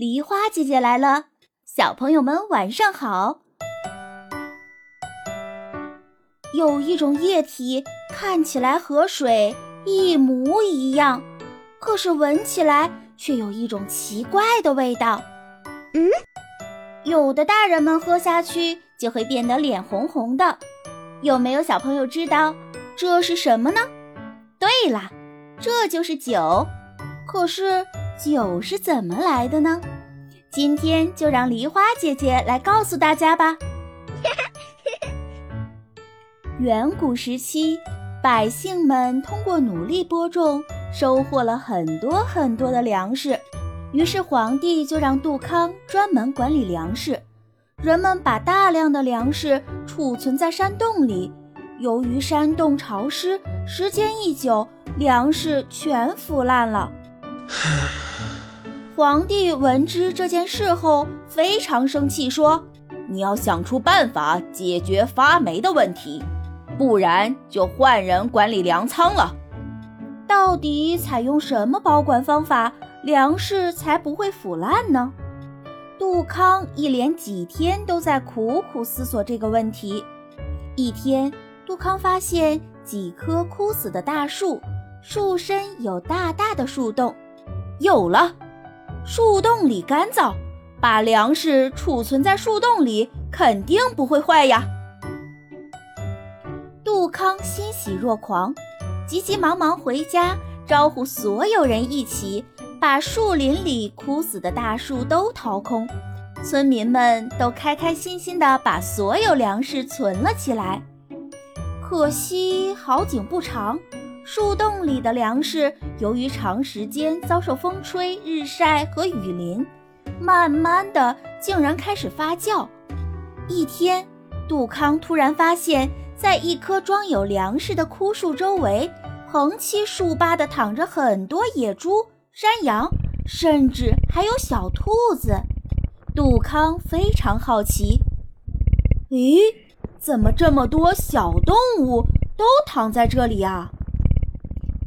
梨花姐姐来了，小朋友们晚上好。有一种液体看起来和水一模一样，可是闻起来却有一种奇怪的味道。嗯，有的大人们喝下去就会变得脸红红的。有没有小朋友知道这是什么呢？对了，这就是酒。可是。酒是怎么来的呢？今天就让梨花姐姐来告诉大家吧。远古时期，百姓们通过努力播种，收获了很多很多的粮食。于是皇帝就让杜康专门管理粮食。人们把大量的粮食储存在山洞里，由于山洞潮湿，时间一久，粮食全腐烂了。皇帝闻知这件事后非常生气，说：“你要想出办法解决发霉的问题，不然就换人管理粮仓了。”到底采用什么保管方法，粮食才不会腐烂呢？杜康一连几天都在苦苦思索这个问题。一天，杜康发现几棵枯死的大树，树身有大大的树洞，有了。树洞里干燥，把粮食储存在树洞里肯定不会坏呀。杜康欣喜若狂，急急忙忙回家招呼所有人一起把树林里枯死的大树都掏空。村民们都开开心心地把所有粮食存了起来。可惜好景不长。树洞里的粮食，由于长时间遭受风吹日晒和雨淋，慢慢的竟然开始发酵。一天，杜康突然发现，在一棵装有粮食的枯树周围，横七竖八的躺着很多野猪、山羊，甚至还有小兔子。杜康非常好奇，咦，怎么这么多小动物都躺在这里啊？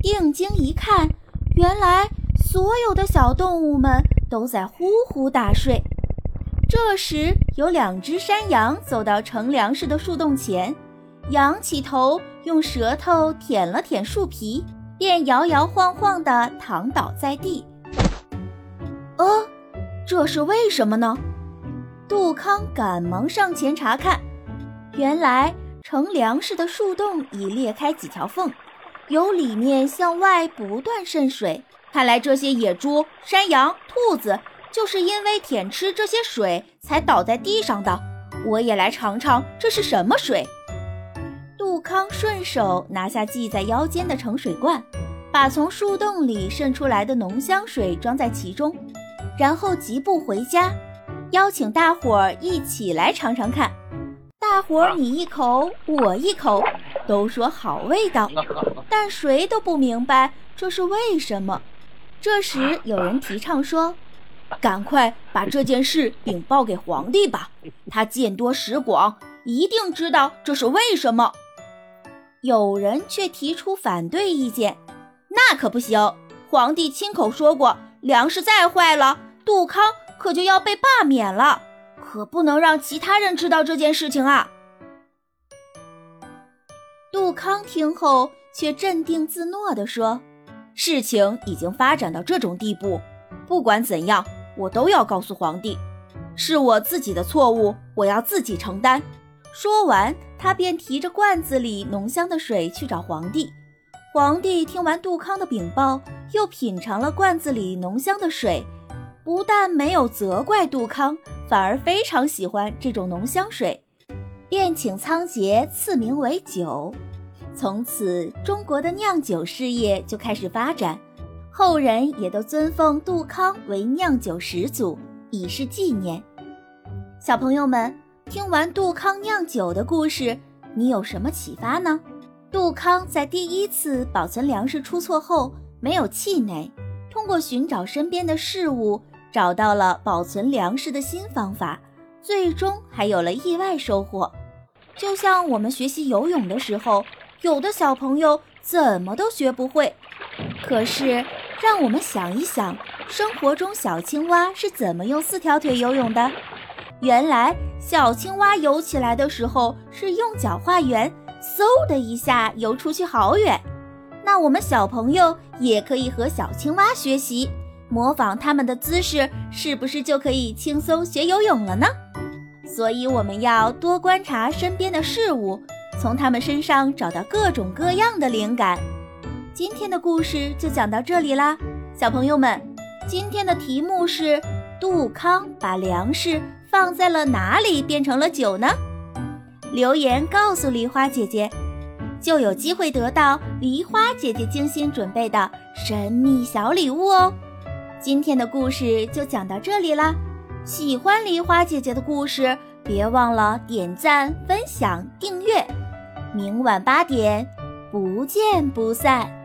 定睛一看，原来所有的小动物们都在呼呼大睡。这时，有两只山羊走到盛粮食的树洞前，仰起头，用舌头舔了舔树皮，便摇摇晃晃地躺倒在地。呃，这是为什么呢？杜康赶忙上前查看，原来盛粮食的树洞已裂开几条缝。由里面向外不断渗水，看来这些野猪、山羊、兔子就是因为舔吃这些水才倒在地上的。我也来尝尝这是什么水。杜康顺手拿下系在腰间的盛水罐，把从树洞里渗出来的浓香水装在其中，然后疾步回家，邀请大伙儿一起来尝尝看。大伙儿你一口我一口，都说好味道。但谁都不明白这是为什么。这时有人提倡说：“赶快把这件事禀报给皇帝吧，他见多识广，一定知道这是为什么。”有人却提出反对意见：“那可不行，皇帝亲口说过，粮食再坏了，杜康可就要被罢免了，可不能让其他人知道这件事情啊。”杜康听后。却镇定自若地说：“事情已经发展到这种地步，不管怎样，我都要告诉皇帝，是我自己的错误，我要自己承担。”说完，他便提着罐子里浓香的水去找皇帝。皇帝听完杜康的禀报，又品尝了罐子里浓香的水，不但没有责怪杜康，反而非常喜欢这种浓香水，便请仓颉赐名为酒。从此，中国的酿酒事业就开始发展，后人也都尊奉杜康为酿酒始祖，以示纪念。小朋友们，听完杜康酿酒的故事，你有什么启发呢？杜康在第一次保存粮食出错后，没有气馁，通过寻找身边的事物，找到了保存粮食的新方法，最终还有了意外收获。就像我们学习游泳的时候。有的小朋友怎么都学不会，可是让我们想一想，生活中小青蛙是怎么用四条腿游泳的？原来，小青蛙游起来的时候是用脚画圆，嗖的一下游出去好远。那我们小朋友也可以和小青蛙学习，模仿他们的姿势，是不是就可以轻松学游泳了呢？所以我们要多观察身边的事物，从他们身上找到各种各样的灵感。今天的故事就讲到这里啦，小朋友们，今天的题目是：杜康把粮食放在了哪里变成了酒呢？留言告诉梨花姐姐。就有机会得到梨花姐姐精心准备的神秘小礼物哦！今天的故事就讲到这里啦，喜欢梨花姐姐的故事，别忘了点赞、分享、订阅。明晚八点，不见不散。